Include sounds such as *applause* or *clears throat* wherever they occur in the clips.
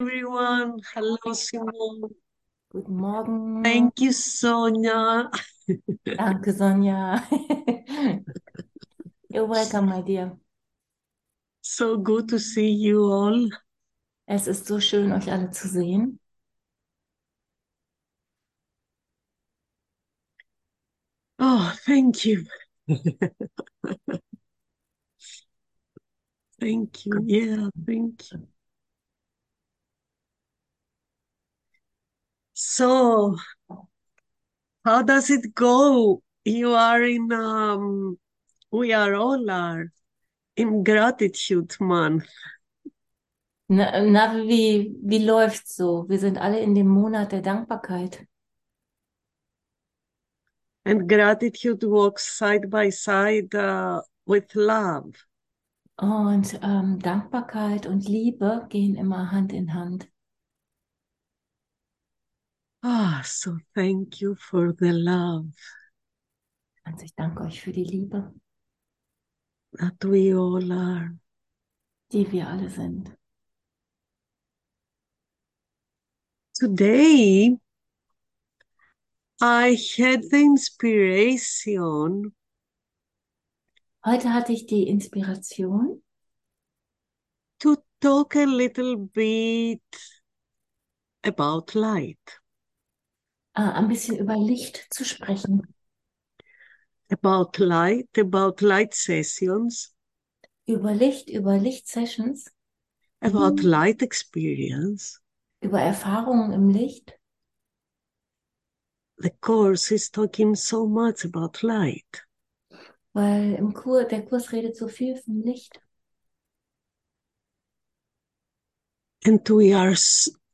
everyone. Hello, Simone. Guten Morgen. Thank you, Sonia. Danke, Sonja. *laughs* You're welcome, my dear. So good to see you all. Es ist so schön, euch alle zu sehen. Oh, thank you. *laughs* Thank you. Yeah, thank you. So, how does it go? You are in, um, we are all are in gratitude month. Na, na, wie, wie läuft's so? Wir sind alle in dem Monat der Dankbarkeit. And gratitude walks side by side uh, with love. Und ähm, Dankbarkeit und Liebe gehen immer Hand in Hand. Ah, so thank you for the love Also ich danke euch für die Liebe, that we all are. die wir alle sind. Today, I had the inspiration Heute hatte ich die Inspiration, to talk a little bit about light, äh, ein bisschen über Licht zu sprechen. about light, about light sessions, Über Licht, über Lichtsessions, about light experience. über Erfahrungen im Licht. The course is talking so much about light. Weil im Kur, der Kurs redet so viel vom Licht. And we are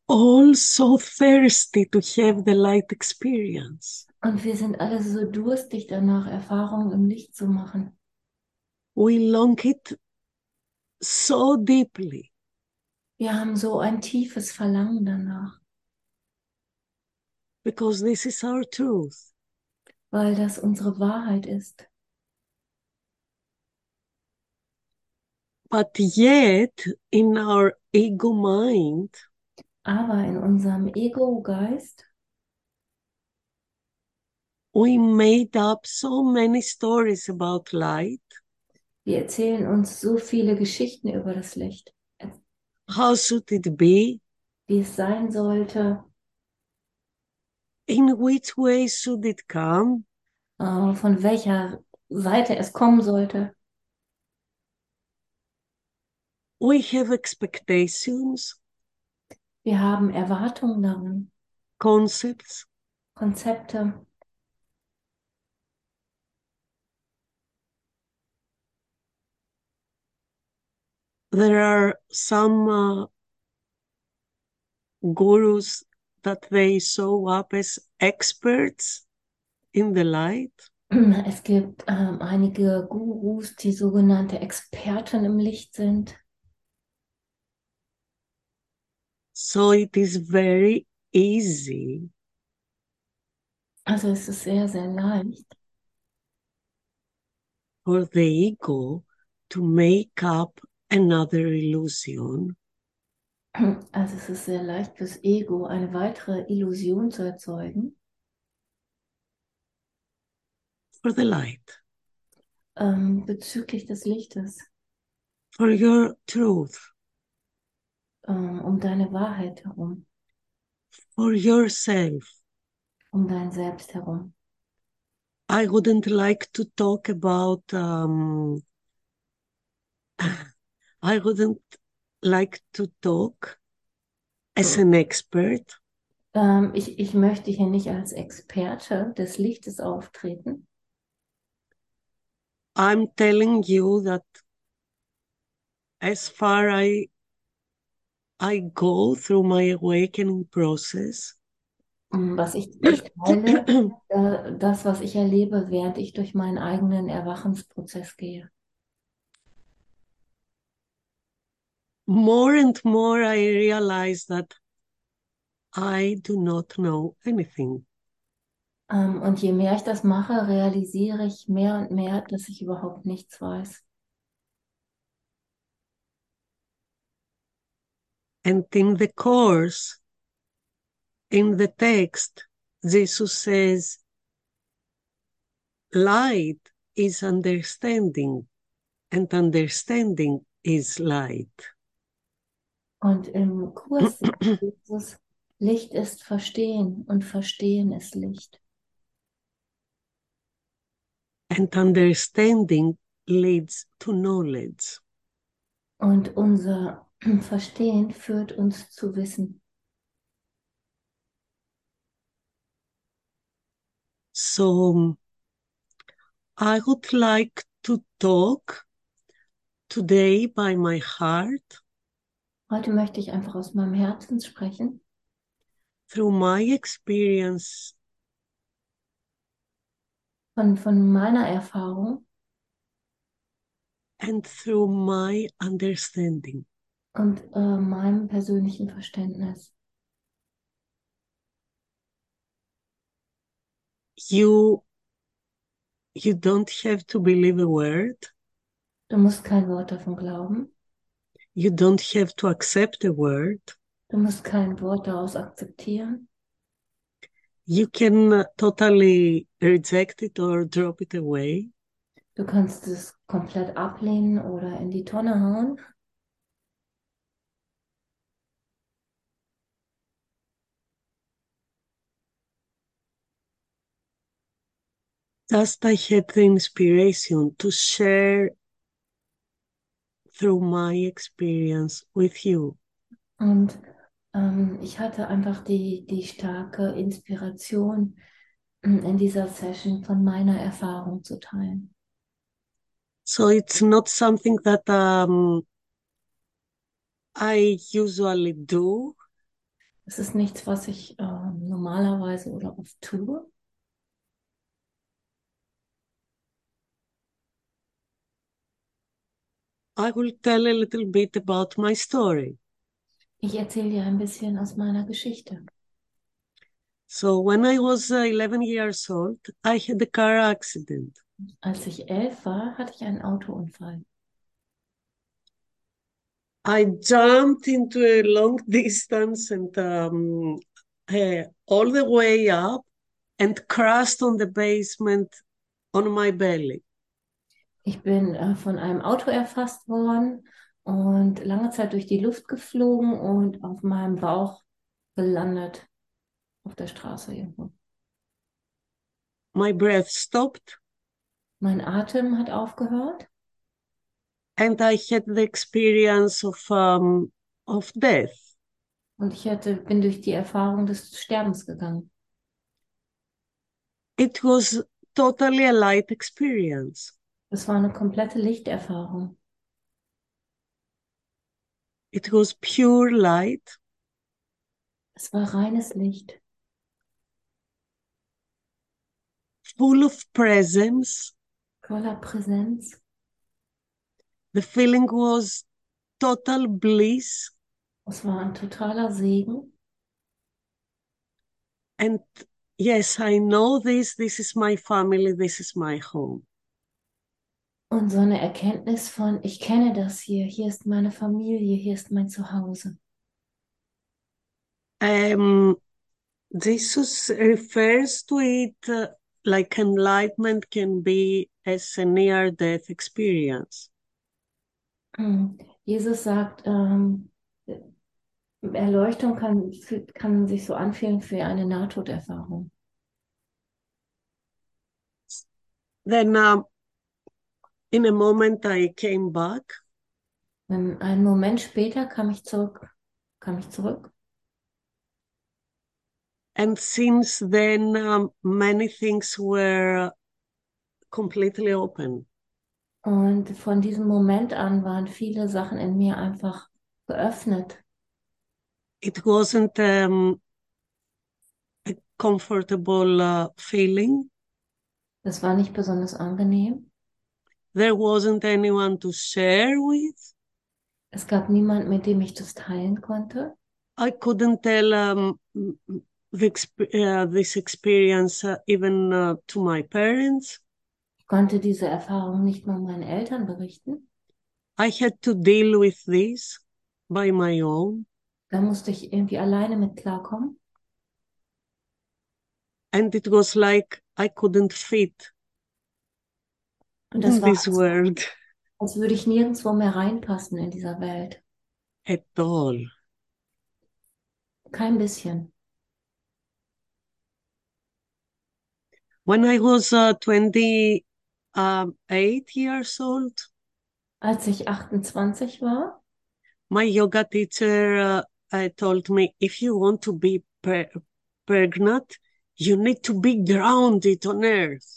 all so thirsty to have the light experience. Und wir sind alle so durstig danach, Erfahrungen im Licht zu machen. We long it so deeply. Wir haben so ein tiefes Verlangen danach, because this is our truth. weil das unsere Wahrheit ist. But yet, in our ego mind, Aber in unserem Ego-Geist we made up so many stories about light. Wir erzählen uns so viele Geschichten über das Licht, How should it be? wie es sein sollte, In which way should it come? äh, von welcher Seite es kommen sollte. We have expectations, Wir haben Erwartungen daran, concepts, Konzepte. there are some uh, gurus that they show up as experts in the light. Es gibt ähm, einige Gurus, die sogenannte Experten im Licht sind. So it is very easy. Also es ist sehr, sehr leicht, for the ego to make up another illusion. Also es ist sehr leicht fürs Ego, eine weitere Illusion zu erzeugen. For the light, ähm, bezüglich des Lichtes, for your truth, ähm, um deine Wahrheit herum, for yourself. um dein Selbst herum. I wouldn't like to talk about, um, *sighs* I wouldn't like to talk as an expert. Ähm, ich, ich möchte hier nicht als Experte des Lichtes auftreten. I'm telling you that as far I I go through my awakening process, Ähm, Was ich, ich teile, *clears throat* äh, das, was ich erlebe, während ich durch meinen eigenen Erwachensprozess gehe. more and more I realize that I do not know anything. Ähm, und je mehr ich das mache, realisiere ich mehr und mehr, dass ich überhaupt nichts weiß. And in the course, in the text, Jesus says, light is understanding, and understanding is light. Und im Kurs *clears throat* Jesus, Licht ist Verstehen und Verstehen ist Licht. And understanding leads to knowledge. Und unser *clears throat* Verstehen führt uns zu Wissen. So I would like to talk today by my heart Heute möchte ich einfach aus meinem Herzen sprechen, through my experience von, von meiner Erfahrung and through my understanding. Und äh, meinem persönlichen Verständnis. You you don't have to believe a word. Du musst kein Wort davon glauben. You don't have to accept a word. Du musst kein Wort daraus akzeptieren. You can uh, totally reject it or drop it away. Du kannst es komplett ablehnen oder in die Tonne hauen. Just I had the inspiration to share through my experience with you. Und ähm, ich hatte einfach die, die starke Inspiration, mm, in dieser Session von meiner Erfahrung zu teilen. So it's not something that um, I usually do. Es ist nichts, was ich ähm, normalerweise oder oft tue. I will tell a little bit about my story. Ich erzähle dir ein bisschen aus meiner Geschichte. So when I was uh, 11 years old, I had a car accident. Als ich elf war, hatte ich einen Autounfall. I jumped into a long *laughs* distance and um, uh, all the way up and crashed on the basement on my belly. Ich bin äh, von einem Auto erfasst worden und lange Zeit durch die Luft geflogen und auf meinem Bauch gelandet auf der Straße irgendwo. My breath stopped Mein Atem hat aufgehört and I had the experience of um, of death. und ich hatte, bin durch die Erfahrung des Sterbens gegangen. It was totally a light experience. Es war eine komplette Lichterfahrung. It was pure light, Es war reines Licht, full of presence. voller Präsenz. The feeling was total bliss Es war ein totaler Segen. and yes, I know this. This is my family. This is my home. Und so eine Erkenntnis von, ich kenne das hier, hier ist meine Familie, hier ist mein Zuhause. Um, Jesus refers to it uh, like enlightenment can be as a near death experience. Hm. Jesus sagt, ähm, Erleuchtung kann, kann sich so anfühlen für eine Nahtoderfahrung. Then, um, in a moment, I came back Dann einen Moment später kam ich zurück, kam ich zurück. And since then, um, many things were completely open. Und von diesem Moment an waren viele Sachen in mir einfach geöffnet. It wasn't um, a comfortable uh, feeling. Das war nicht besonders angenehm. There wasn't anyone to share with. Es gab niemand, mit dem ich das teilen konnte. I couldn't tell um, the uh, this experience uh, even uh, to my parents. Ich konnte diese Erfahrung nicht mal meinen Eltern berichten. I had to deal with this by my own. Da musste ich irgendwie alleine mit klarkommen. And it was like I couldn't fit Und das in war, this world als würde ich nirgendwo mehr reinpassen in dieser Welt. at all. Kein bisschen. When I was uh, 28 years old, Als ich 28 war, my yoga teacher uh, uh, told me if you want to be pre- pregnant, you need to be grounded on earth.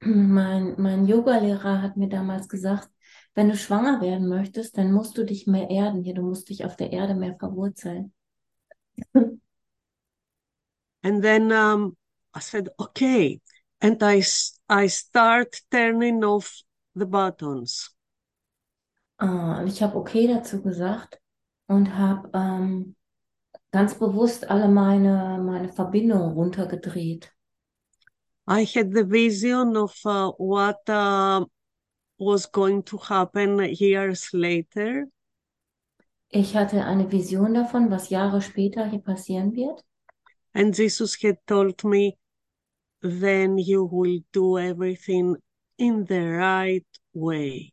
Mein, mein Yogalehrer hat mir damals gesagt, wenn du schwanger werden möchtest, dann musst du dich mehr erden hier, du musst dich auf der Erde mehr verwurzeln. And then um, I said, okay. And I, I start turning off the buttons. Ah, ich habe okay dazu gesagt und habe ähm, ganz bewusst alle meine, meine Verbindungen runtergedreht. I had the vision of uh, what uh, was going to happen years later. Ich hatte eine Vision davon, was Jahre später hier passieren wird. And Jesus had told me, then you will do everything in the right way.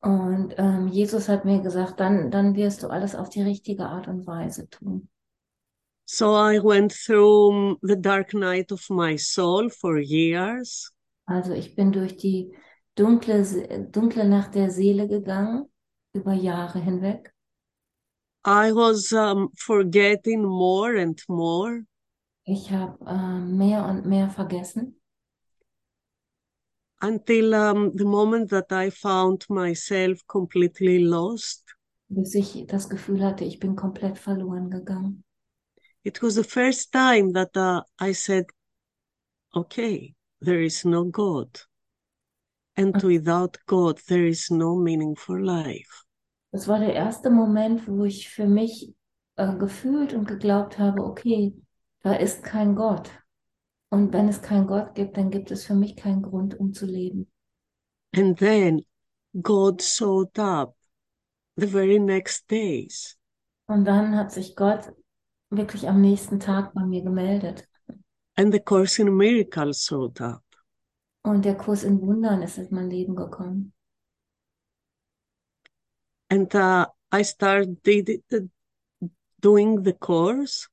Und ähm, Jesus hat mir gesagt, dann, dann wirst du alles auf die richtige Art und Weise tun. So I went through the dark night of my soul for years. Also ich bin durch die dunkle, dunkle Nacht der Seele gegangen, über Jahre hinweg. I was um, forgetting more and more. Ich habe ähm, mehr und mehr vergessen, until um, the moment that I found myself completely lost. bis ich das Gefühl hatte, ich bin komplett verloren gegangen. It was the first time that uh, I said, okay, there is no God. And without God, there is no meaning for life. Das war der erste Moment, wo ich für mich äh, gefühlt und geglaubt habe, okay, da ist kein Gott. Und wenn es keinen Gott gibt, dann gibt es für mich keinen Grund, um zu leben. And then God showed up the very next days. Und dann hat sich Gott wirklich am nächsten Tag bei mir gemeldet. And the Course in Miracles showed up. Und der Kurs in Wundern ist in mein Leben gekommen. And uh, I started doing the course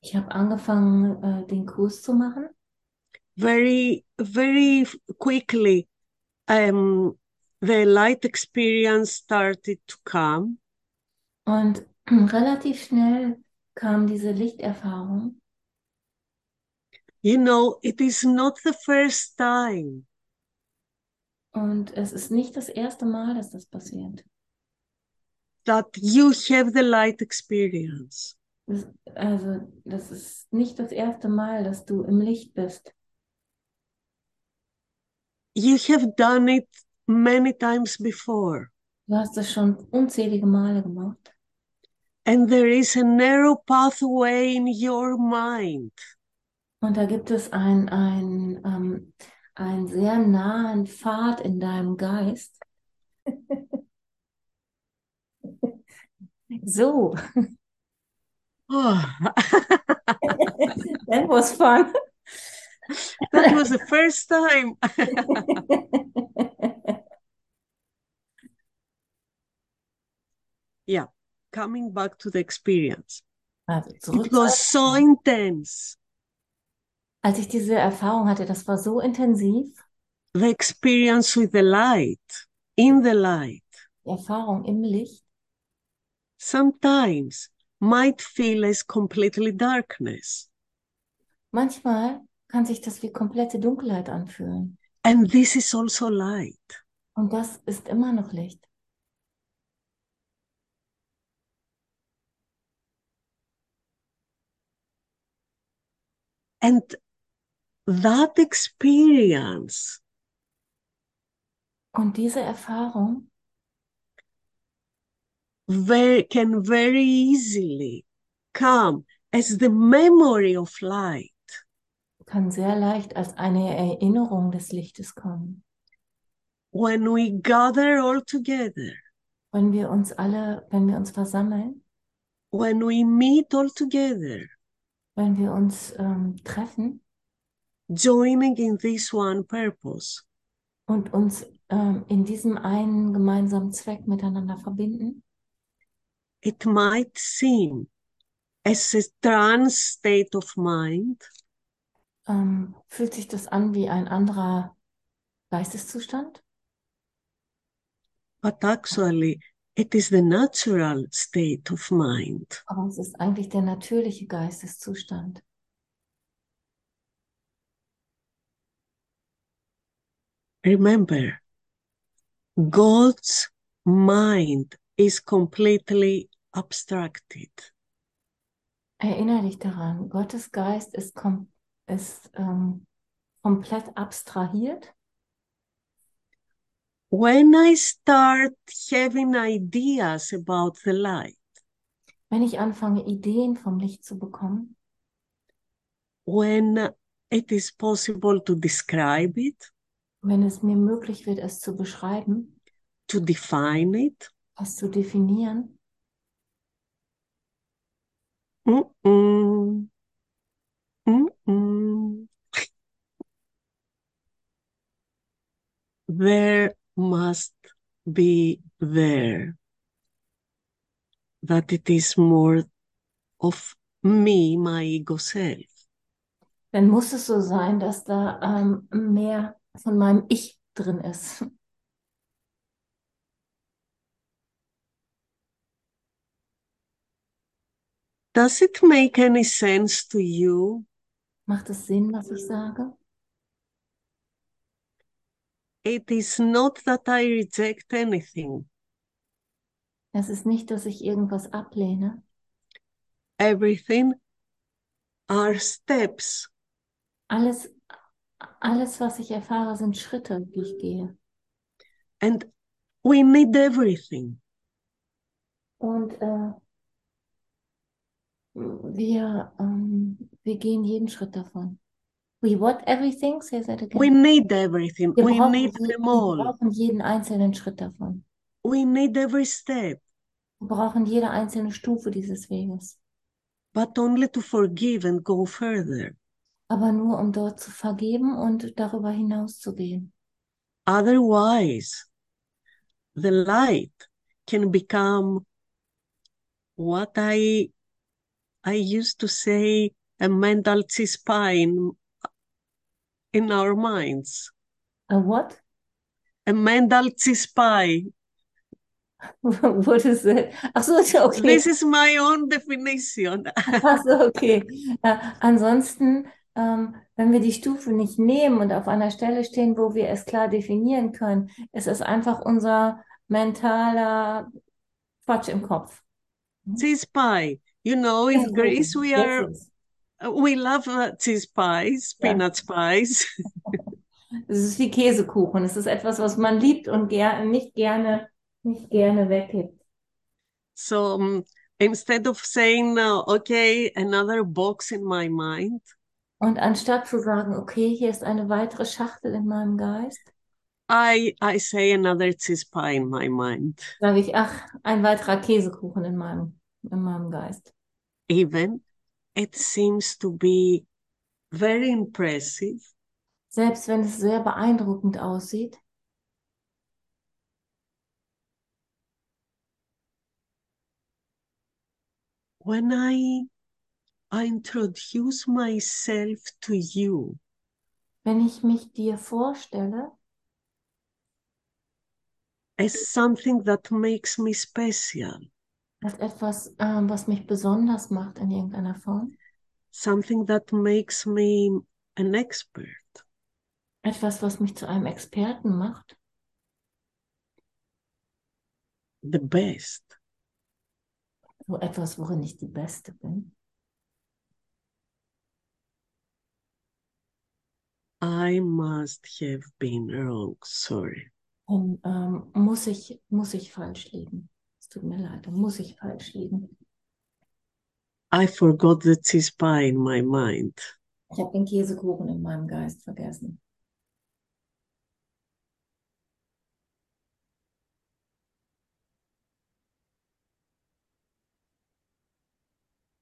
Ich habe angefangen, äh, den Kurs zu machen. very, very quickly. Um, the light experience started to come. Und *clears throat* relativ schnell kam diese Lichterfahrung. You know, it is not the first time Und es ist nicht das erste Mal, dass das passiert. that you have the light experience. Das, also, das ist nicht das erste Mal, dass du im Licht bist. You have done it many times before. Du hast es schon unzählige Male gemacht. And there is a narrow pathway in your mind Und da gibt es ein, ein, ähm, einen sehr nahen Pfad in deinem Geist. *laughs* So, Oh, *laughs* that was fun. that was the first time. *laughs* yeah, coming back to the experience. Also zurück. It was so intense. Als ich diese Erfahrung hatte, das war so intensiv, The experience with the light, in the light, die Erfahrung im Licht, sometimes might feel as completely darkness. manchmal kann sich das wie komplette Dunkelheit anfühlen. And this is also light. Und das ist immer noch Licht. And that experience Und diese Erfahrung very, can very easily come as the memory of light. kann sehr leicht als eine Erinnerung des Lichtes kommen. When we gather all together Wenn wir uns alle, wenn wir uns versammeln when we meet all together, wenn wir uns ähm, treffen. Joining in this one purpose, und uns ähm, in diesem einen gemeinsamen Zweck miteinander verbinden, it might seem as a trance state of mind, ähm, fühlt sich das an wie ein anderer Geisteszustand, but actually it is the natural state of mind. aber es ist eigentlich der natürliche Geisteszustand. Remember, God's mind is completely abstracted. Erinnere dich daran, Gottes Geist ist, kom ist ähm, komplett abstrahiert. When I start having ideas about the light, Wenn ich anfange, Ideen vom Licht zu bekommen, when it is possible to describe it, wenn es mir möglich wird, es zu beschreiben, to define it, es zu definieren, mm-mm, mm-mm. there must be there that it is more of me, my ego self. dann muss es so sein, dass da ähm, mehr von meinem Ich drin ist. Does it make any sense to you? Macht es Sinn, was ich sage? It is not that I reject anything. Es ist nicht, dass ich irgendwas ablehne. Everything are steps. Alles, alles, was ich erfahre, sind Schritte, die ich gehe. And we need everything. Und äh, wir, ähm, wir gehen jeden Schritt davon. We what everything? Say that again. We need everything. wir, We brauchen, need je- them wir all. brauchen jeden einzelnen Schritt davon. We need every step, Wir brauchen jede einzelne Stufe dieses Weges. but only to forgive and go further. Aber nur, um dort zu vergeben und darüber hinaus zu gehen. Otherwise, the light can become what I I used to say a mental spine in our minds. A what? A mental spy. *laughs* What is it? Ach so, ist *laughs* ja okay. This is my own definition. *laughs* Ach so, okay. Äh, ansonsten, ähm, wenn wir die Stufe nicht nehmen und auf einer Stelle stehen, wo wir es klar definieren können, ist es einfach unser mentaler Quatsch im Kopf. cheese pie. You know, in Greece we are Jetzt ist. We love uh, cheese pies, Ja. peanut pies. *laughs* Es ist wie Käsekuchen. Es ist etwas, was man liebt und ger nicht gerne, nicht gerne weggibt. So um, instead of saying, uh, okay, another box in my mind, Und anstatt zu sagen, okay, hier ist eine weitere Schachtel in meinem Geist, I I say another cheese pie in my mind. sage ich, ach, ein weiterer Käsekuchen in meinem, in meinem Geist. Even it seems to be very impressive, Selbst wenn es sehr beeindruckend aussieht, when I I introduce myself to you. Wenn ich mich dir vorstelle, as something that makes me special, als etwas, ähm, was mich besonders macht in irgendeiner Form, something that makes me an expert, etwas, was mich zu einem Experten macht, the best, so etwas, worin ich die Beste bin, I must have been wrong. Sorry. dann ähm, muss ich, muss ich falsch liegen. Es tut mir leid, dann muss ich falsch liegen. I forgot the cheese pie in my mind. Ich habe den Käsekuchen in meinem Geist vergessen.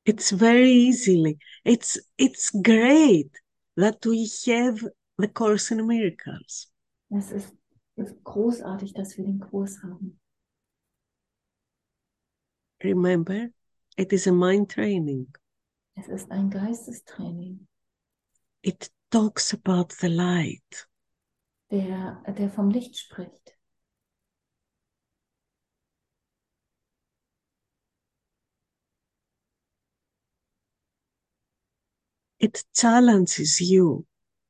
It's very easily. It's it's great that we have the Course in Miracles. Es ist, ist großartig, dass wir den Kurs haben. Remember, it is a mind training. Es ist ein Geistestraining, It talks about the light. der, der vom Licht spricht. It challenges you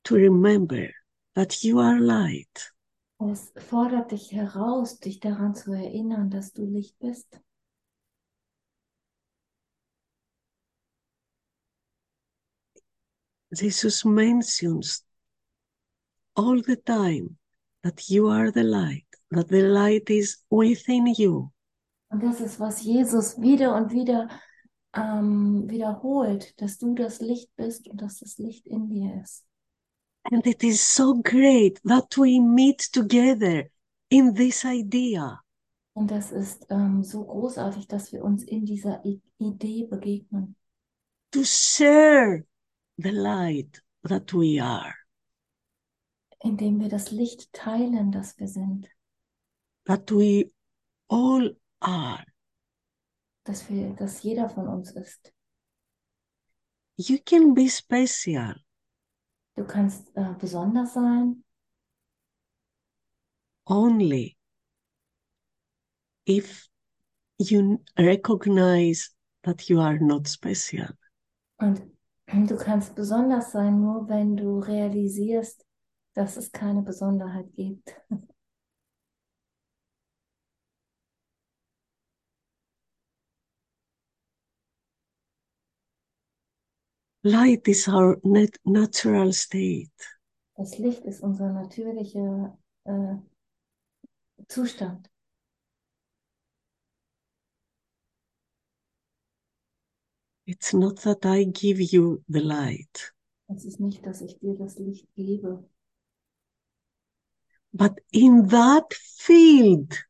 to remember that you are light. Es fordert dich heraus, dich daran zu erinnern, dass du Licht bist. Jesus mentions all the time that you are the light, that the light is within you. Und das ist, was Jesus wieder und wieder ähm, wiederholt, dass du das Licht bist und dass das Licht in dir ist. And it is so great that we meet together in this idea. Und das ist ähm, so großartig, dass wir uns in dieser I Idee begegnen, to share the light that we are, indem wir das Licht teilen, das wir sind, that we all are. dass wir, dass jeder von uns ist. You can be special Du kannst äh, besonders sein, only if you recognize that you are not special. Und du kannst besonders sein, nur wenn du realisierst, dass es keine Besonderheit gibt. Light is our nat- natural state. Das Licht ist unser natürlicher äh, Zustand. It's not that I give you the light, Es ist nicht, dass ich dir das Licht gebe, but in that field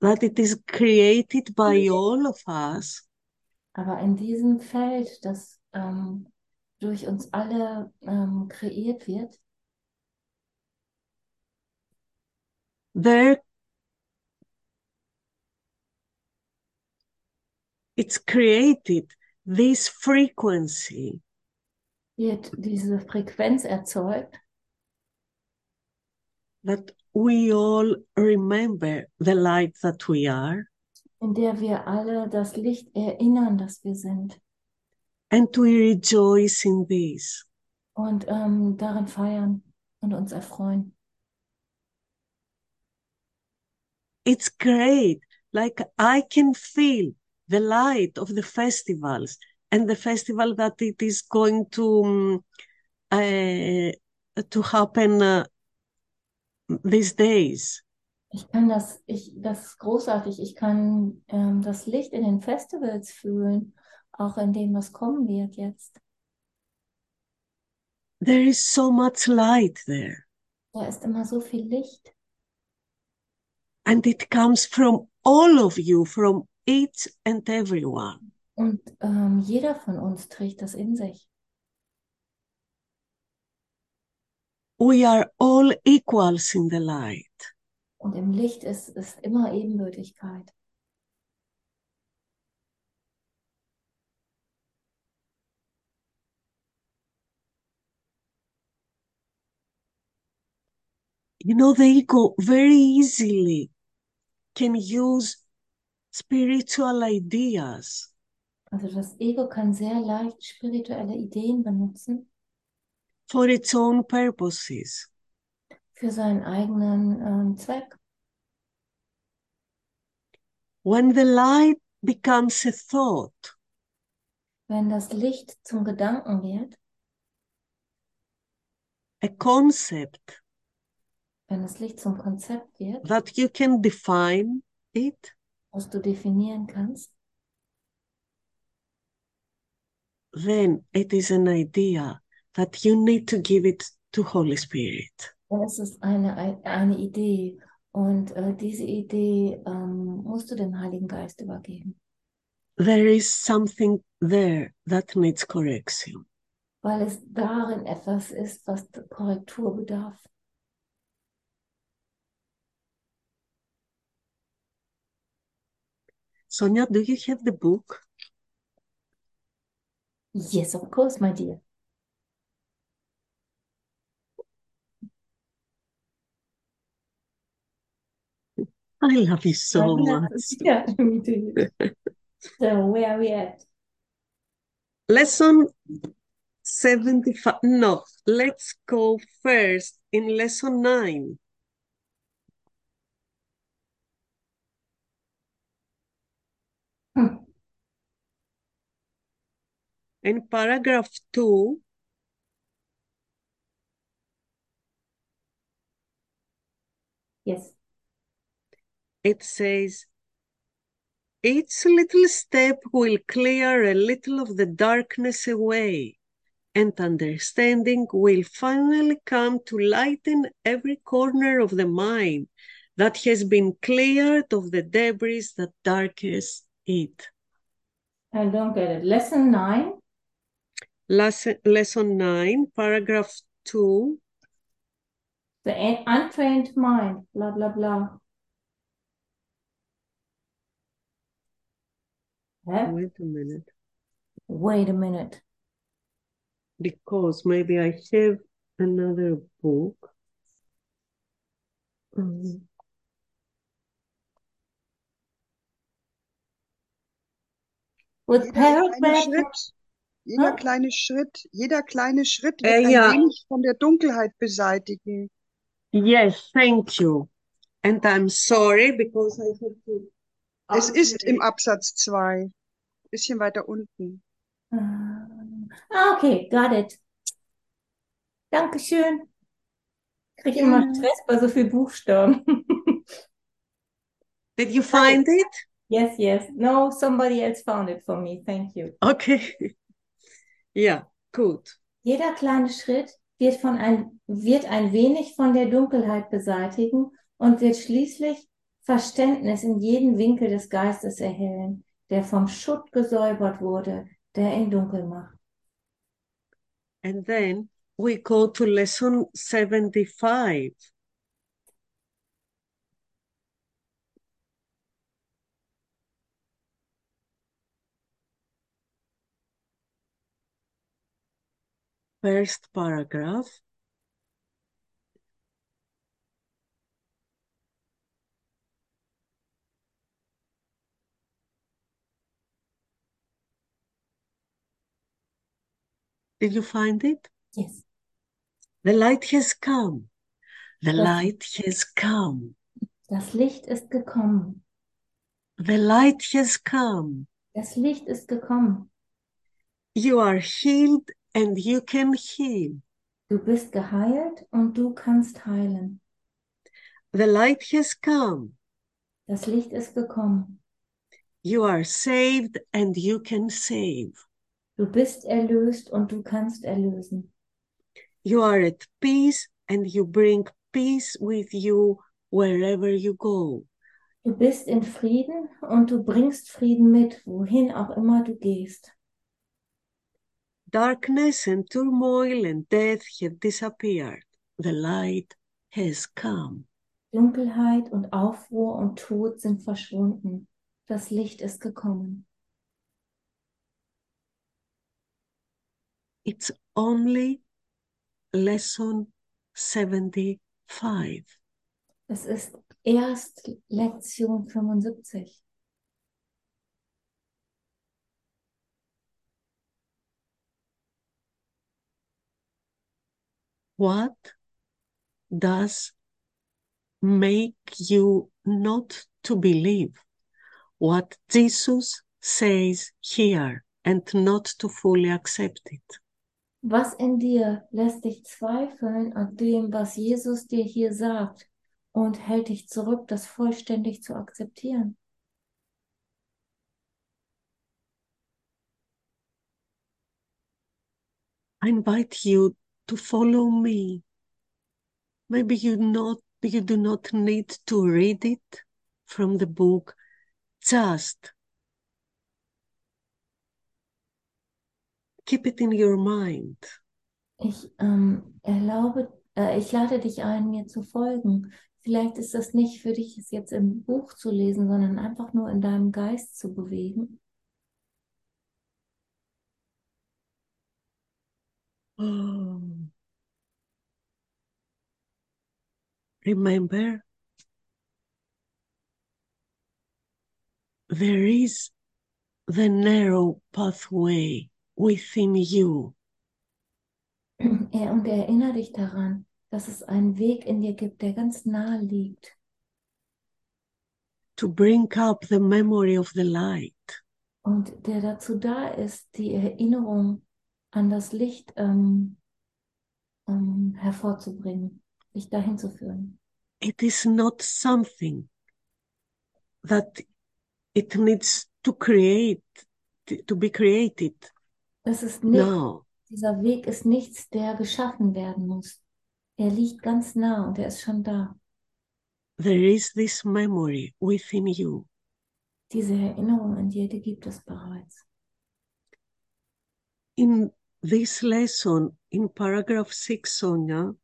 that it is created by all of us, aber in diesem Feld, das ähm, durch uns alle ähm, kreiert wird, there it's created this frequency wird diese Frequenz erzeugt, that we all remember the light that we are in der wir alle das Licht erinnern, das wir sind and we rejoice in this. und ähm, daran feiern und uns erfreuen. It's great. Like I can feel the light of the festivals and the festival that it is going to uh, to happen uh, these days. Ich kann das, ich, das ist großartig. Ich kann ähm, das Licht in den Festivals fühlen, auch in dem, was kommen wird jetzt. There is so much light there, Da ist immer so viel Licht and it comes from all of you, from each and everyone. und ähm, jeder von uns trägt das in sich. We are all equals in the light. Und im Licht ist, ist immer Ebenbürtigkeit. You know, the ego very easily can use spiritual ideas. Also das Ego kann sehr leicht spirituelle Ideen benutzen. For its own purposes. für seinen eigenen ähm, Zweck. When the light becomes a thought, Wenn das Licht zum Gedanken wird, a concept. Wenn das Licht zum Konzept wird, that you can define it, was du definieren kannst, then it is an idea that you need to give it to Holy Spirit. dann ist es eine, eine Idee. Und äh, diese Idee ähm, musst du dem Heiligen Geist übergeben. there is something there that needs correction. weil es darin etwas ist, was Korrektur bedarf. Sonia, do you have the book? Yes, of course, my dear. I love you so love much. it. *laughs* Yeah, me too. *laughs* So where are we at? Lesson 75. No, let's go first in lesson 9. Hmm. In paragraph 2, Yes. it says, each little step will clear a little of the darkness away, and understanding will finally come to lighten every corner of the mind that has been cleared of the debris that darkens it. I don't get it. Lesson nine. Lesson, lesson 9, paragraph 2. The untrained mind, blah, blah, blah. Huh? Wait a minute. Wait a minute. because maybe I have another book. Um, With Jeder kleine paragraph, Schritt, jeder Huh? kleine Schritt, jeder kleine Schritt Äh, wird ein ja. wenig von der Dunkelheit beseitigen. yes, thank you. And I'm sorry because I have to. Es ist im Absatz 2, bisschen weiter unten. Ah, okay, got it. Dankeschön. Krieg immer Gerne. Stress bei so viel Buchstaben. *laughs* Did you find it? Yes, yes. No, somebody else found it for me. Thank you. Okay. yeah, good. Jeder kleine Schritt wird von ein, wird ein wenig von der Dunkelheit beseitigen und wird schließlich Verständnis in jeden Winkel des Geistes erhellen, der vom Schutt gesäubert wurde, der ihn dunkel macht. And then we go to lesson 75. First paragraph. Did you find it? Yes. The light has come. The Das- light has come. Das Licht ist gekommen. The light has come. Das Licht ist gekommen. You are healed and you can heal. Du bist geheilt und du kannst heilen. The light has come. Das Licht ist gekommen. You are saved and you can save. Du bist erlöst und du kannst erlösen. You are at peace and you bring peace with you wherever you go. Du bist in Frieden und du bringst Frieden mit, wohin auch immer du gehst. Darkness and turmoil and death have disappeared. The light has come. Dunkelheit und Aufruhr und Tod sind verschwunden. Das Licht ist gekommen. It's only lesson 75. Es ist erst Lektion 75. What does make you not to believe what Jesus says here and not to fully accept it? Was in dir lässt dich zweifeln an dem, was Jesus dir hier sagt und hält dich zurück, das vollständig zu akzeptieren? I invite you to follow me. Maybe you not you do not need to read it from the book. Just keep it in your mind. Ich ähm, erlaube, äh, ich lade dich ein, mir zu folgen. Vielleicht ist das nicht für dich, es jetzt im Buch zu lesen, sondern einfach nur in deinem Geist zu bewegen. Oh. Remember, there is the narrow pathway within you. *clears throat* Und erinnere dich daran, dass es einen Weg in dir gibt, der ganz nahe liegt, to bring up the memory of the light. und der dazu da ist, die Erinnerung an das Licht ähm, ähm, hervorzubringen, dich dahin zu führen. It is not something that it needs to create, to be created Das ist nicht, now. dieser Weg ist nichts, der geschaffen werden muss. Er liegt ganz nah und er ist schon da. There is this memory within you. Diese Erinnerung in dir, die gibt es bereits. In this lesson, in paragraph six, Sonia,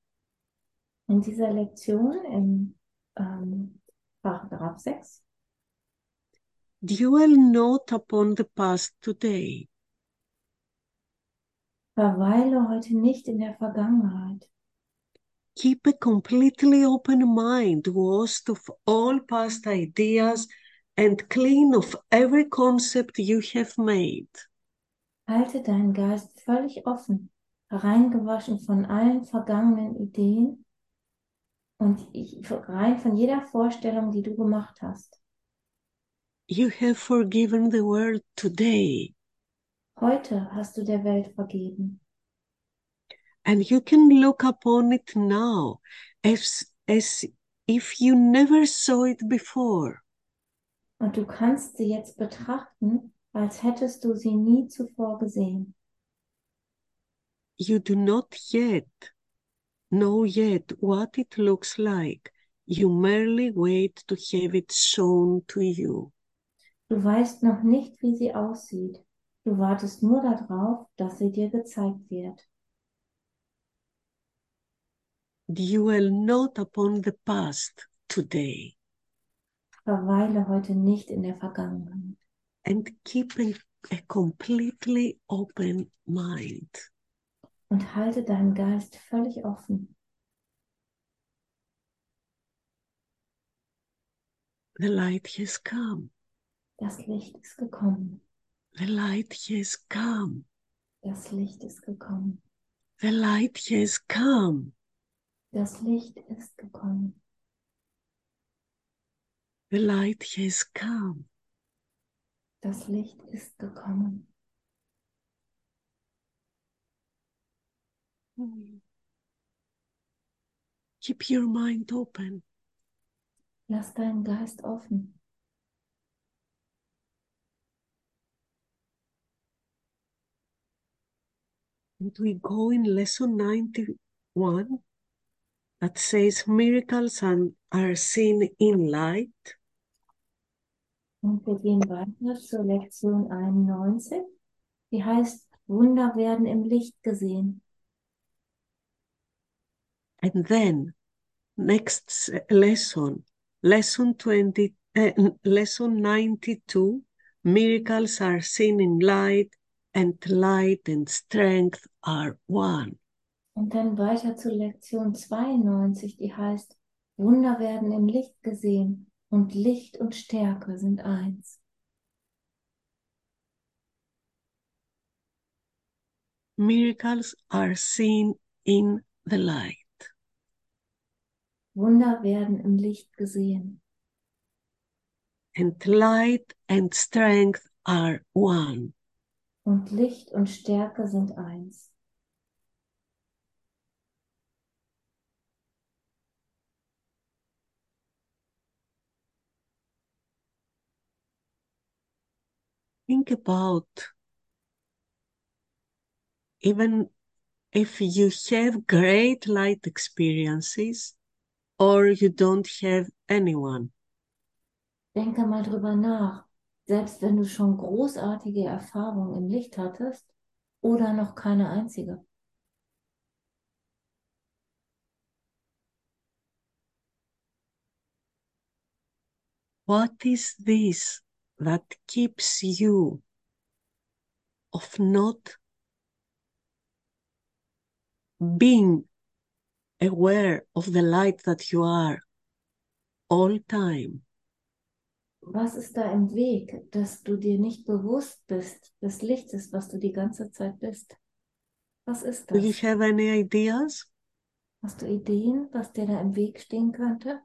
In dieser Lektion im ähm, Paragraph 6 dwell not upon the past today, verweile heute nicht in der Vergangenheit. keep a completely open mind, washed of all past ideas and clean of every concept you have made. Halte deinen Geist völlig offen, reingewaschen von allen vergangenen Ideen und ich, rein von jeder Vorstellung, die du gemacht hast. You have forgiven the world today, Heute hast du der Welt vergeben and you can look upon it now as, as if you never saw it before. und du kannst sie jetzt betrachten, als hättest du sie nie zuvor gesehen. You do not yet know yet what it looks like. You merely wait to have it shown to you. Du weißt noch nicht, wie sie aussieht. Du wartest nur darauf, dass sie dir gezeigt wird. Dwell not upon the past today, Verweile heute nicht in der Vergangenheit and keep a, a completely open mind. Und halte deinen Geist völlig offen. The light has come. Das Licht ist gekommen. The light has come. Das Licht ist gekommen. The light has come. Das Licht ist gekommen. The light has come. Das Licht ist gekommen. Keep your mind open. Lass deinen Geist offen. And we go in lesson 91 that says miracles and are seen in light. Und wir gehen weiter zur Lektion 91. Die heißt, Wunder werden im Licht gesehen. And then next lesson, lesson 20, uh, lesson 92, miracles are seen in light and light and strength are one. Und dann weiter zur Lektion 92, die heißt, Wunder werden im Licht gesehen und Licht und Stärke sind eins. Miracles are seen in the light. Wunder werden im Licht gesehen and light and strength are one. und Licht und Stärke sind eins. Think about even if you have great light experiences or you don't have anyone. Denke mal drüber nach. Selbst wenn du schon großartige Erfahrungen im Licht hattest oder noch keine einzige. What is this that keeps you of not being aware of the light that you are all time? Was ist da im Weg, dass du dir nicht bewusst bist des Lichtes, was du die ganze Zeit bist? Was ist Do you das? have any ideas? Hast du Ideen, was dir da im Weg stehen könnte?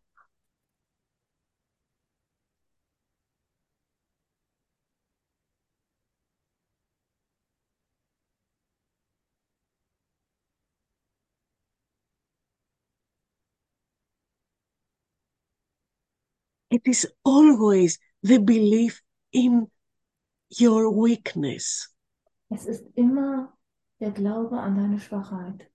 It is always the belief in your weakness. Es ist immer der Glaube an deine Schwachheit.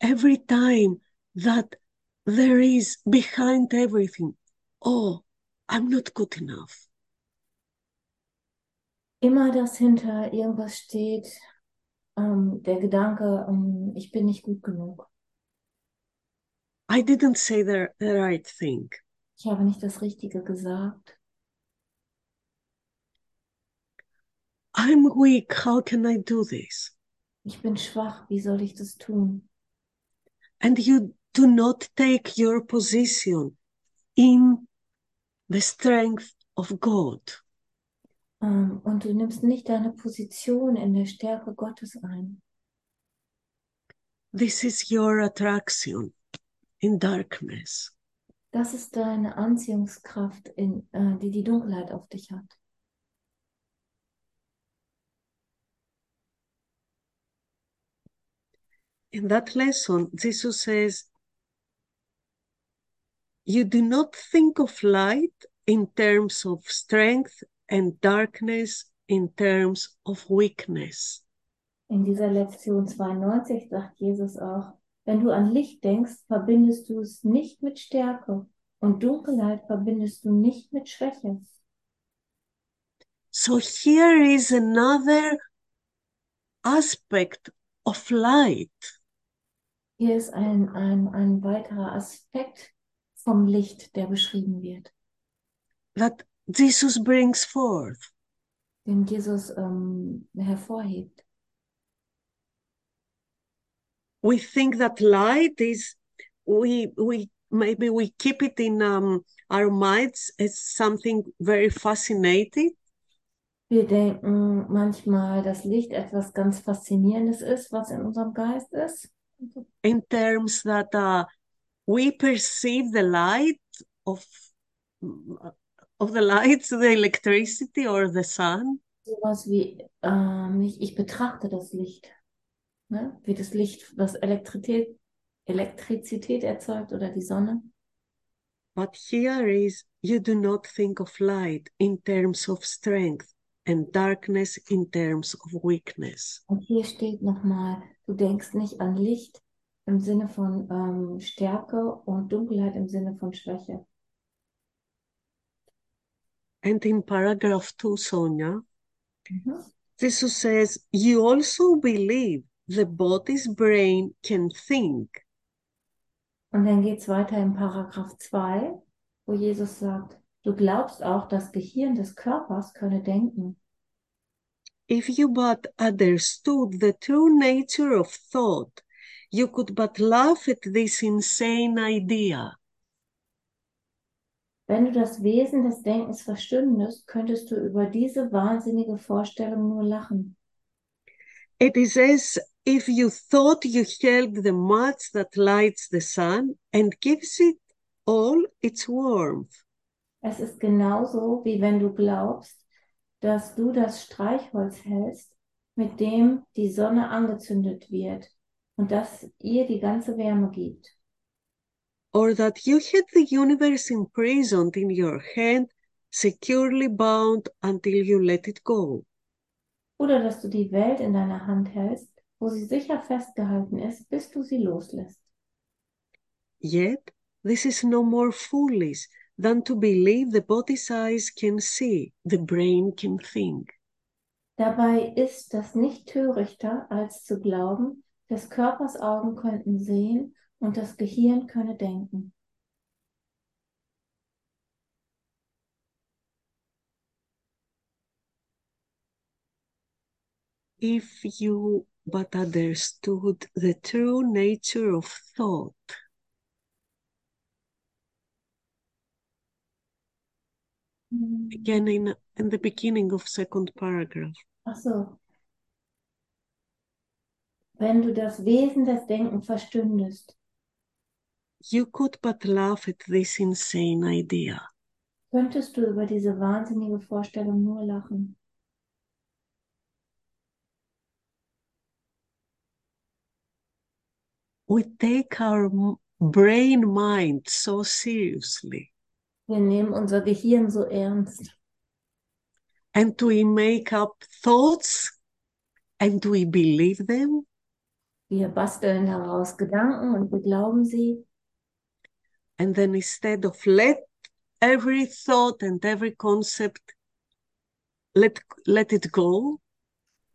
Every time that there is behind everything, oh, I'm not good enough. Immer, dass hinter irgendwas steht, ähm, der Gedanke, ähm, ich bin nicht gut genug. I didn't say the, the right thing. Ich habe nicht das Richtige gesagt. I'm weak. How can I do this? Ich bin schwach. Wie soll ich das tun? And you do not take your position in the strength of God. Ähm, und du nimmst nicht deine Position in der Stärke Gottes ein. This is your attraction in darkness. Das ist deine Anziehungskraft, in, äh, die die Dunkelheit auf dich hat. In that lesson, Jesus says, You do not think of light in terms of strength and darkness in terms of weakness. In dieser Lektion 92 sagt Jesus auch, wenn du an Licht denkst, verbindest du es nicht mit Stärke und Dunkelheit verbindest du nicht mit Schwäche. So here is another aspect of light Hier ist ein, ein, ein weiterer Aspekt vom Licht, der beschrieben wird, that Jesus brings forth. den Jesus ähm, hervorhebt. We think that light is we we maybe we keep it in um, our minds as something very fascinating, Wir denken manchmal, dass Licht etwas ganz Faszinierendes ist, was in unserem Geist ist. in terms that uh, we perceive the light of of the lights, the electricity or the sun, Sowas wie, ähm, ich, ich betrachte das Licht. Ne? Wie das Licht, was Elektrizität, Elektrizität erzeugt oder die Sonne. but here is you do not think of light in terms of strength and darkness in terms of weakness. Und hier steht nochmal, du denkst nicht an Licht im Sinne von ähm, Stärke und Dunkelheit im Sinne von Schwäche. And in paragraph two, Sonia, Mhm. Jesus says, You also believe the body's brain can think. Und dann geht es weiter in Paragraph 2, wo Jesus sagt, du glaubst auch, das Gehirn des Körpers könne denken. If you but understood the true nature of thought, you could but laugh at this insane idea. Wenn du das Wesen des Denkens verstündest, könntest du über diese wahnsinnige Vorstellung nur lachen. It is as if you thought you held the match that lights the sun and gives it all its warmth. Es ist genauso, wie wenn du glaubst, dass du das Streichholz hältst, mit dem die Sonne angezündet wird und das ihr die ganze Wärme gibt. Or that you had the universe imprisoned in your hand, securely bound until you let it go. Oder dass du die Welt in deiner Hand hältst, wo sie sicher festgehalten ist, bis du sie loslässt. Yet, this is no more foolish than to believe the body's eyes can see, the brain can think. Dabei ist das nicht törichter, als zu glauben, des Körpers Augen könnten sehen und das Gehirn könne denken. If you but understood the true nature of thought, again in, in the beginning of second paragraph, Ach so. Wenn du das Wesen des Denkens verstündest, you could but laugh at this insane idea. könntest du über diese wahnsinnige Vorstellung nur lachen. We take our brain mind so seriously Wir nehmen unser Gehirn so ernst and we make up thoughts and we believe them Wir basteln daraus Gedanken und wir glauben sie. And then instead of let every thought and every concept let let it go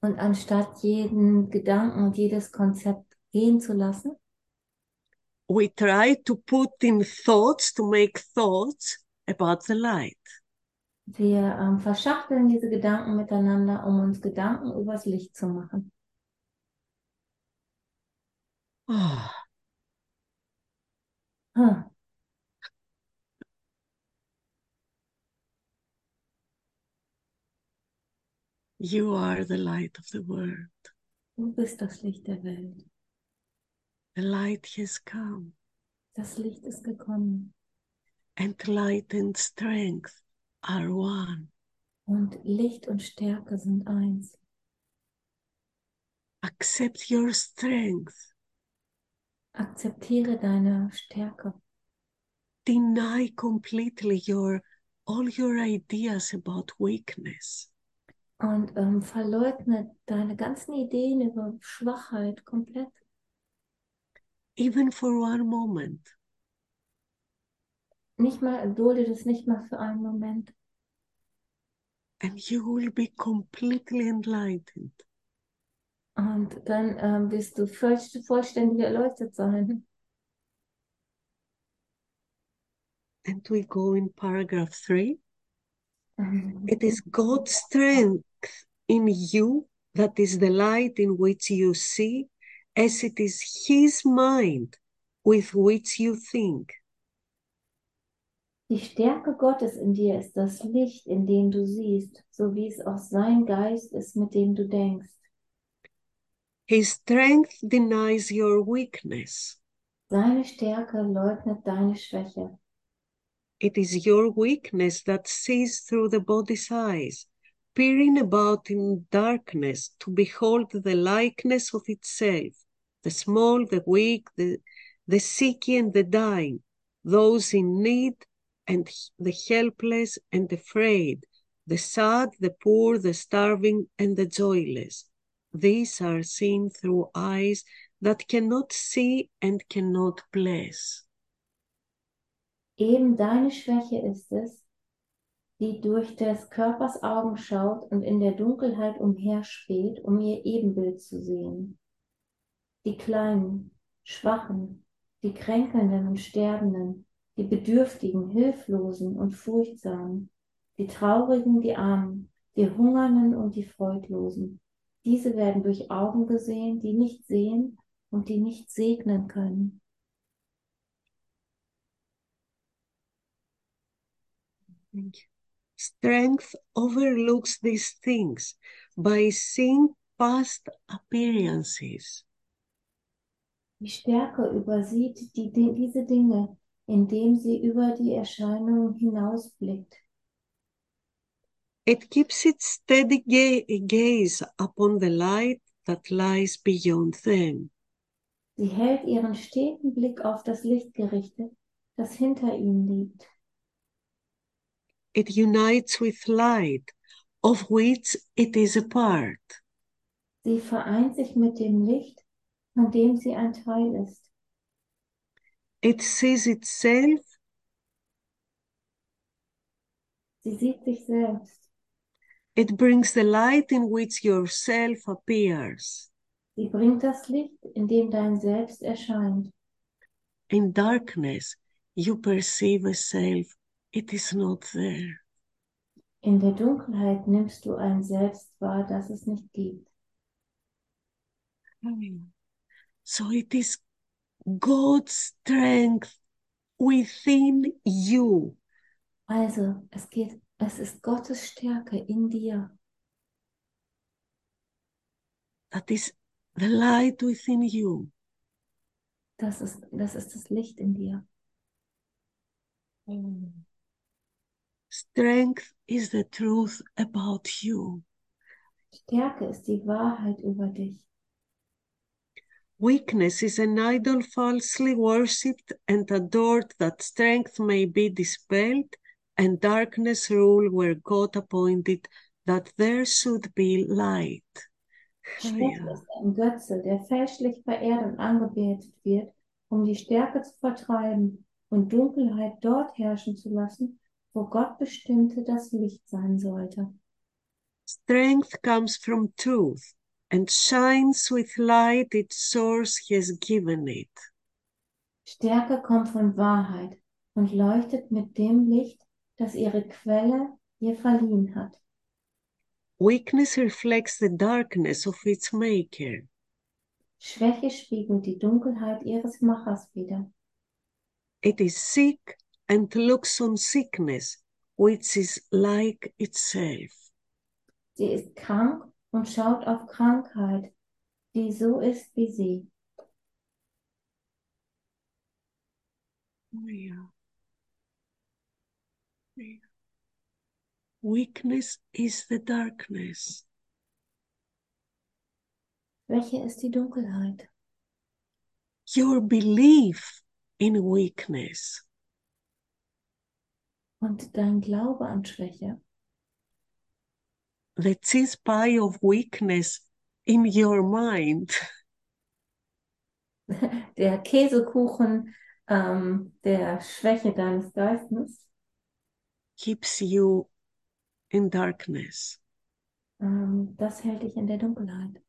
Und anstatt jeden Gedanken und jedes Konzept gehen zu lassen, we try to put in thoughts to make thoughts about the light wir ähm, verschachteln diese Gedanken miteinander, um uns Gedanken übers Licht zu machen. Ah, Hm. You are the light of the world Du bist das Licht der Welt. the light has come Das Licht ist gekommen and light and strength are one und Licht und Stärke sind eins. accept your strength Akzeptiere deine Stärke. deny completely your all your ideas about weakness Und ähm, verleugne deine ganzen Ideen über Schwachheit komplett. even for one moment Nicht mal, dulde das nicht mal für einen Moment. and you will be completely enlightened Und dann ähm, wirst du voll, vollständig erleuchtet sein. and we go in paragraph 3 Ähm, *laughs* it is god's strength in you that is the light in which you see as it is his mind with which you think Die Stärke Gottes in dir ist das Licht, in dem du siehst, so wie es auch sein Geist ist, mit dem du denkst. his strength denies your weakness Seine Stärke leugnet deine Schwäche. It is your weakness that sees through the body's eyes, peering about in darkness to behold the likeness of itself, the small, the weak, the, the sick and the dying, those in need and the helpless and afraid, the sad, the poor, the starving and the joyless. These are seen through eyes that cannot see and cannot bless. Eben deine Schwäche ist es, die durch des Körpers Augen schaut und in der Dunkelheit umherspäht, um ihr Ebenbild zu sehen. Die Kleinen, Schwachen, die Kränkelnden und Sterbenden, die Bedürftigen, Hilflosen und Furchtsamen, die Traurigen, die Armen, die Hungernden und die Freudlosen. Diese werden durch Augen gesehen, die nicht sehen und die nicht segnen können. Thank you. Strength overlooks these things by seeing past appearances. Die Stärke übersieht die, die, diese Dinge, indem sie über die Erscheinung hinausblickt. It keeps its steady ga- gaze upon the light that lies beyond them. Sie hält ihren steten Blick auf das Licht gerichtet, das hinter ihnen liegt. It unites with light, of which it is a part. Sie vereint sich mit dem Licht, von dem sie ein Teil ist. It sees itself Sie sieht sich selbst. It brings the light in which yourself appears. Sie bringt das Licht, in dem dein Selbst erscheint. In darkness, you perceive a self. It is not there. In der Dunkelheit nimmst du ein Selbst wahr, das es nicht gibt. So it is God's strength within you Also, es geht, es ist Gottes Stärke in dir. that is the light within you. Das ist, das ist das Licht in dir. Strength is the truth about you. Stärke ist die Wahrheit über dich. Weakness is an idol falsely worshipped and adored that strength may be dispelled and darkness rule where God appointed that there should be light. Schwäche ist ein Götze, der fälschlich verehrt und angebetet wird, um die Stärke zu vertreiben und Dunkelheit dort herrschen zu lassen, wo Gott bestimmte, dass Licht sein sollte. Strength comes from truth and shines with light its source has given it. Stärke kommt von Wahrheit und leuchtet mit dem Licht, das ihre Quelle ihr verliehen hat. Weakness reflects the darkness of its maker. Schwäche spiegelt die Dunkelheit ihres Machers wider. It is sick and looks on sickness, which is like itself. Sie ist krank und schaut auf Krankheit, die so ist wie sie. Oh, yeah. Yeah. Oh, weakness is the darkness. Welche ist die Dunkelheit. Your belief in weakness Und dein Glaube an Schwäche, the cheese pie of weakness in your mind *laughs* der Käsekuchen ähm, der Schwäche deines Geistes, keeps you in darkness. ähm, das hält dich in der Dunkelheit.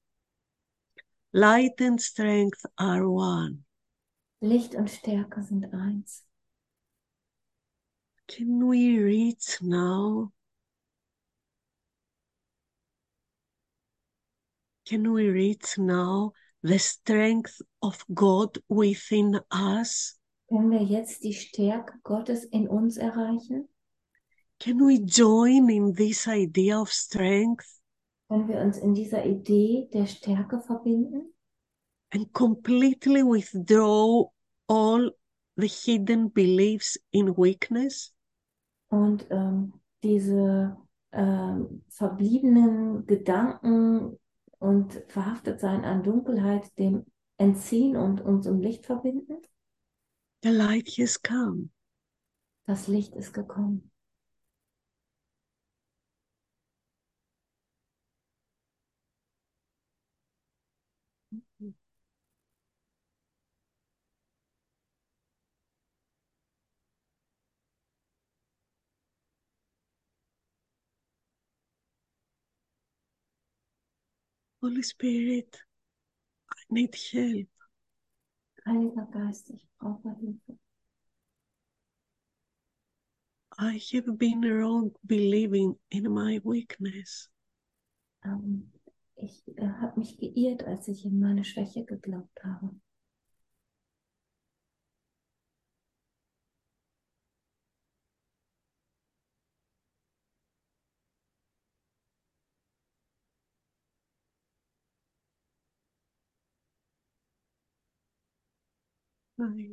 Light and strength are one. Licht und Stärke sind eins. Can we reach now? Can we reach now the strength of God within us? Können wir jetzt die Stärke Gottes in uns erreichen? Can we join in this idea of strength Können wir uns in dieser Idee der Stärke verbinden and completely withdraw all the hidden beliefs in weakness? Und ähm, diese ähm, verbliebenen Gedanken und verhaftet sein an Dunkelheit dem entziehen und uns im Licht verbinden? The light has come. Das Licht ist gekommen. Holy Spirit, I need help. Heiliger Geist, ich brauche Hilfe. I have been wrong believing in my weakness. Ähm, ich äh, habe mich geirrt, als ich in meine Schwäche geglaubt habe. I,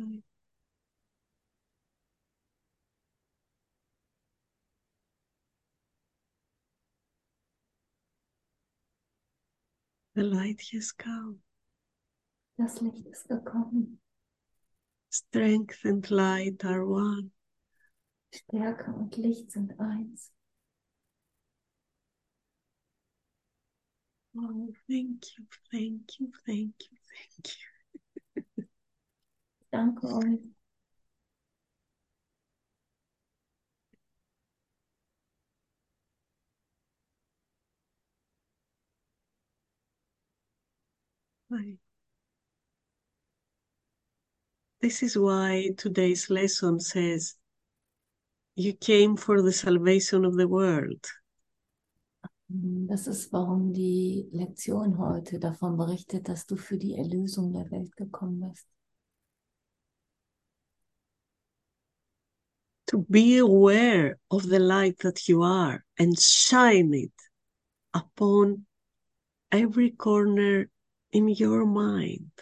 I, the light has come. Das Licht ist gekommen. Strength and light are one. Stärke und Licht sind eins. Oh, thank you, thank you, thank you, thank you. Danke euch. This is why today's lesson says, You came for the salvation of the world. Das ist, warum die Lektion heute davon berichtet, dass du für die Erlösung der Welt gekommen bist. To be aware of the light that you are and shine it upon every corner in your mind.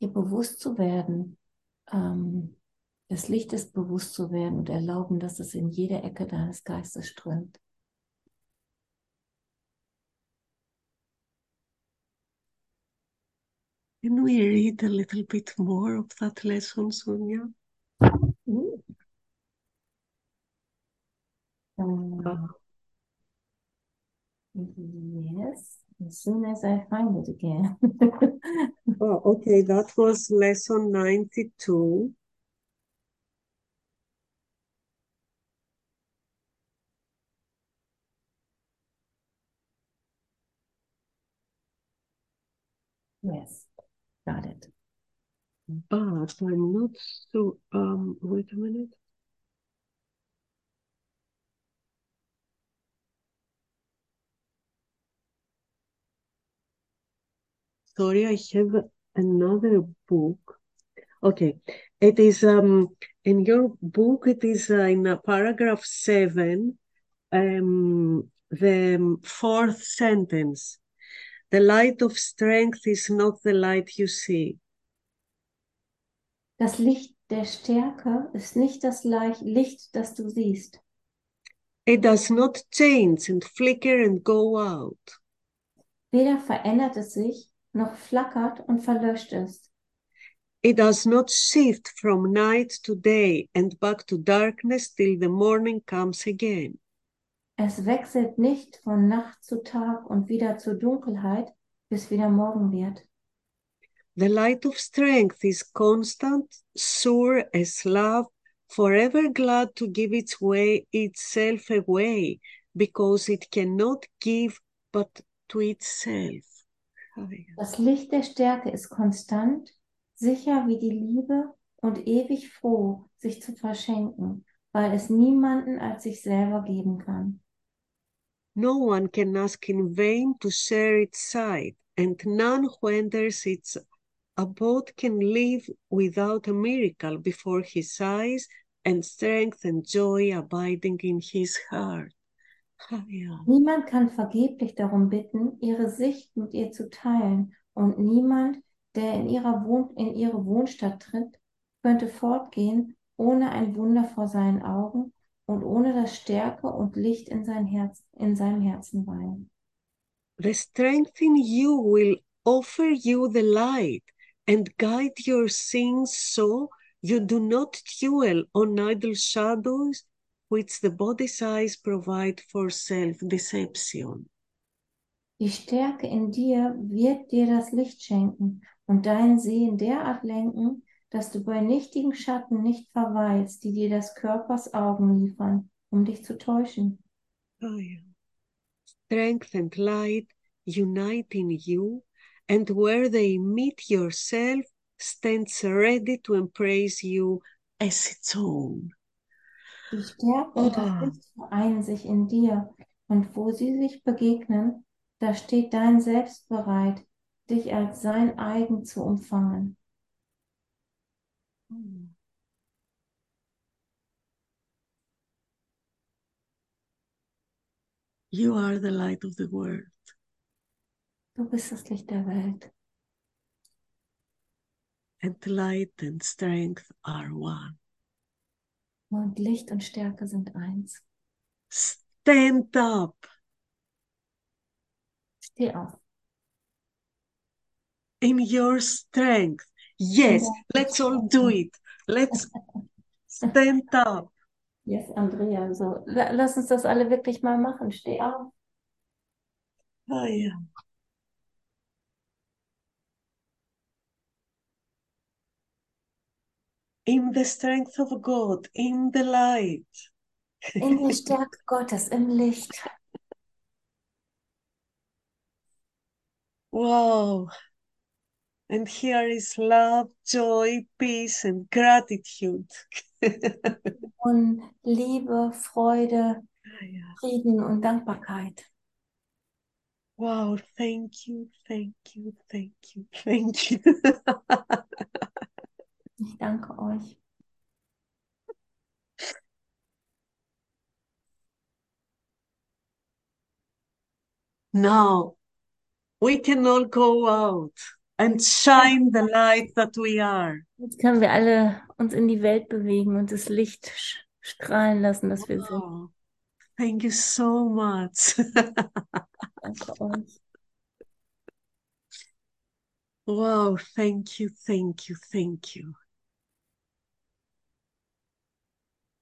Dir bewusst zu werden, ähm, des Lichtes bewusst zu werden und erlauben, dass es in jede Ecke deines Geistes strömt. Can we read a little bit more of that lesson, Sonia? Um, yes, as soon as I find it again. *laughs* Oh, okay, that was lesson 92. Got it. But I'm not so, um, wait a minute. Sorry, I have another book. Okay, it is um in your book. It is uh, in uh, paragraph seven, um, the fourth sentence. The light of strength is not the light you see. Das Licht der Stärke ist nicht das Licht, das du siehst. It does not change and flicker and go out. Weder verändert es sich, noch flackert und verlöscht es. It does not shift from night to day and back to darkness till the morning comes again. Es wechselt nicht von Nacht zu Tag und wieder zur Dunkelheit, bis wieder Morgen wird. The light of strength is constant, sure as love, forever glad to give its way itself away, because it cannot give but to itself. Das Licht der Stärke ist konstant, sicher wie die Liebe und ewig froh, sich zu verschenken, weil es niemanden als sich selber geben kann. No one can ask in vain to share its sight, and none who enters its abode can live without a miracle before his eyes, and strength and joy abiding in his heart. Niemand kann vergeblich darum bitten, ihre Sicht mit ihr zu teilen, und niemand, der in, ihrer Wohn in ihre Wohnstadt tritt, könnte fortgehen, ohne ein Wunder vor seinen Augen und ohne das Stärke und Licht in, sein Herz, in seinem Herzen weilen. The strength in you will offer you the light and guide your sins so you do not dwell on idle shadows which the body's eyes provide for self-deception. Die Stärke in dir wird dir das Licht schenken und dein Sehen derart lenken, dass du bei nichtigen Schatten nicht verweilst, die dir des Körpers Augen liefern, um dich zu täuschen. Oh, yeah. Strength and light unite in you, and where they meet yourself stands ready to embrace you as its own. Die Stärke und das Ah. Licht vereinen sich in dir, und wo sie sich begegnen, da steht dein Selbst bereit, dich als sein eigen zu umfangen. You are the light of the world. Du bist das Licht der Welt. and light and strength are one. Und Licht und Stärke sind eins. Stand up. Steh auf. in your strength. Yes, Ja. let's all do it. Let's stand up. Yes, Andrea, so. la- Lass uns das alle wirklich mal machen. Steh auf. Oh, yeah. In the strength of God, in the light. In der *laughs* Stärke Gottes, im Licht. Wow. And here is love, joy, peace, and gratitude. *laughs* Und Liebe, Freude, ah, Frieden und Dankbarkeit. Wow, thank you, thank you, thank you, thank you. *laughs* Ich danke euch. now we can all go out and shine the light that we are. Jetzt können wir alle uns in die Welt bewegen und das Licht strahlen lassen, das wir sind. Wow. Thank you so much. *laughs* Danke euch. wow, thank you, thank you, thank you.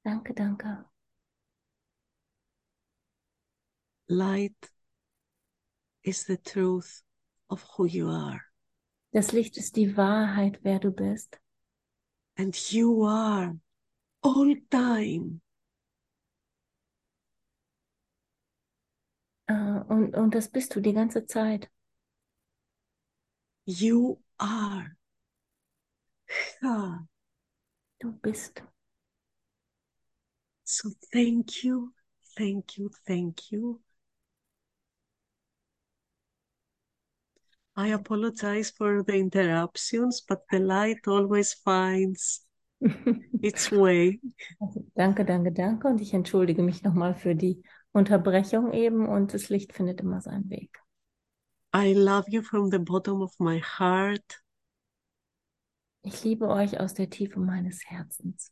Danke, danke. Light is the truth of who you are. Das Licht ist die Wahrheit, wer du bist. And you are all time. Äh, Und, und das bist du die ganze Zeit. You are. God. Du bist. So thank you, thank you, thank you. I apologize for the interruptions, but the light always finds *laughs* its way. Also, danke, danke, danke. Und ich entschuldige mich nochmal für die Unterbrechung eben. Und das Licht findet immer seinen Weg. I love you from the bottom of my heart. Ich liebe euch aus der Tiefe meines Herzens.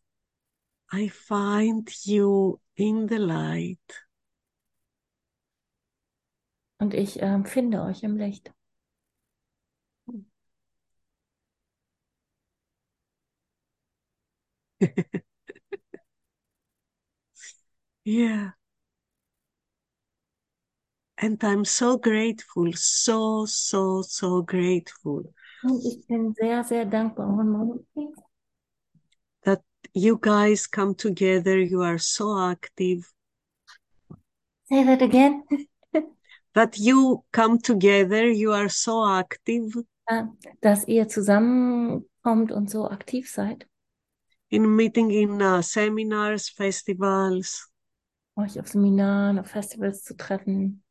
I find you in the light. Und ich ähm, finde euch im Licht. *laughs* Yeah. And I'm so grateful, so, so, so grateful mm, Und ich bin sehr, sehr dankbar. One moment, please. that you guys come together. You are so active. Say that again. *laughs* That you come together. You are so active Äh, Dass ihr zusammenkommt und so aktiv seid. In meeting in uh, seminars, festivals, Euch auf Seminaren, auf Festivals zu treffen.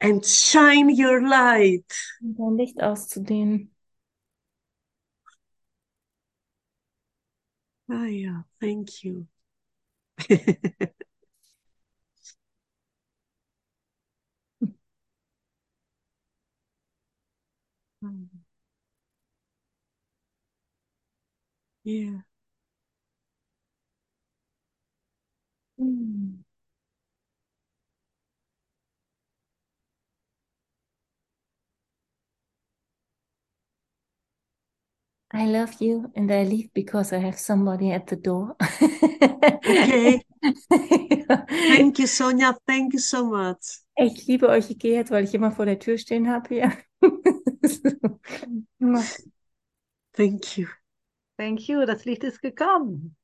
and shine your light. Und dein Licht auszudehnen. Ah, yeah, thank you. *laughs* Yeah. Mm. I love you and I leave because I have somebody at the door. Okay. *laughs* Thank you, Sonia. Thank you so much. Ich liebe euch, ich gehe jetzt, weil ich immer vor der Tür stehen habe hier. *laughs* Thank you. Thank you, das Licht ist gekommen.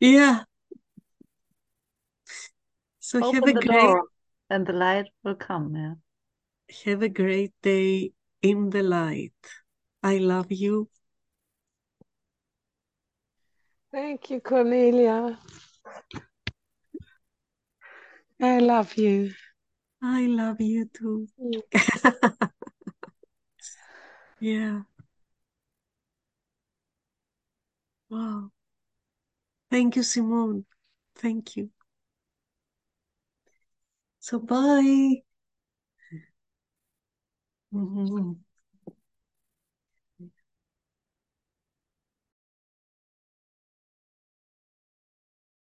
Yeah. *laughs* So have a the great door and the light will come. Yeah. have a great day in the light. I love you. Thank you, Cornelia. I love you. I love you too. Mm. *laughs* Yeah. Wow. Thank you, Simone. Thank you. So bye. *laughs* Mhm.